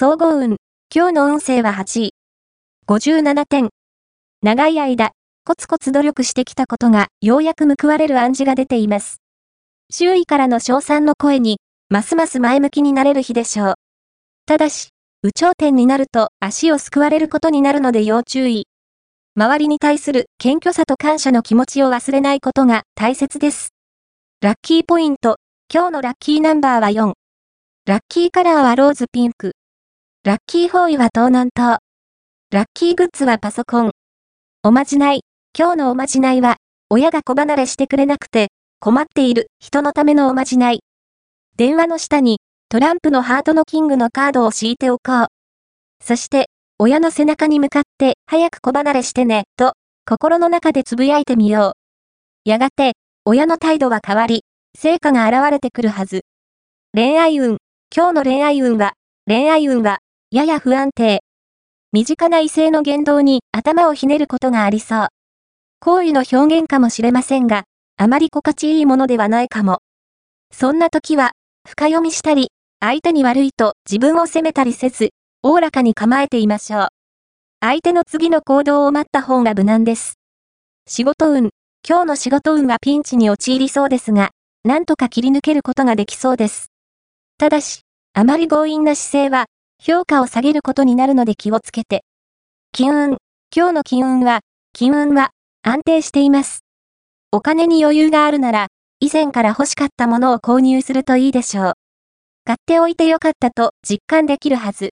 総合運。今日の運勢は8位。57点。長い間、コツコツ努力してきたことが、ようやく報われる暗示が出ています。周囲からの称賛の声に、ますます前向きになれる日でしょう。ただし、有頂天になると足を救われることになるので要注意。周りに対する謙虚さと感謝の気持ちを忘れないことが大切です。ラッキーポイント。今日のラッキーナンバーは4。ラッキーカラーはローズピンク。ラッキー方位は東南東。ラッキーグッズはパソコン。おまじない。今日のおまじないは、親が子離れしてくれなくて、困っている人のためのおまじない。電話の下に、トランプのハートのキングのカードを敷いておこう。そして、親の背中に向かって、早く子離れしてね、と、心の中でつぶやいてみよう。やがて、親の態度は変わり、成果が現れてくるはず。恋愛運。今日の恋愛運は、恋愛運は、やや不安定。身近な異性の言動に頭をひねることがありそう。行為の表現かもしれませんが、あまり心地いいものではないかも。そんな時は、深読みしたり、相手に悪いと自分を責めたりせず、おおらかに構えていましょう。相手の次の行動を待った方が無難です。仕事運。今日の仕事運はピンチに陥りそうですが、なんとか切り抜けることができそうです。ただし、あまり強引な姿勢は、評価を下げることになるので気をつけて。金運。今日の金運は、金運は、安定しています。お金に余裕があるなら、以前から欲しかったものを購入するといいでしょう。買っておいてよかったと実感できるはず。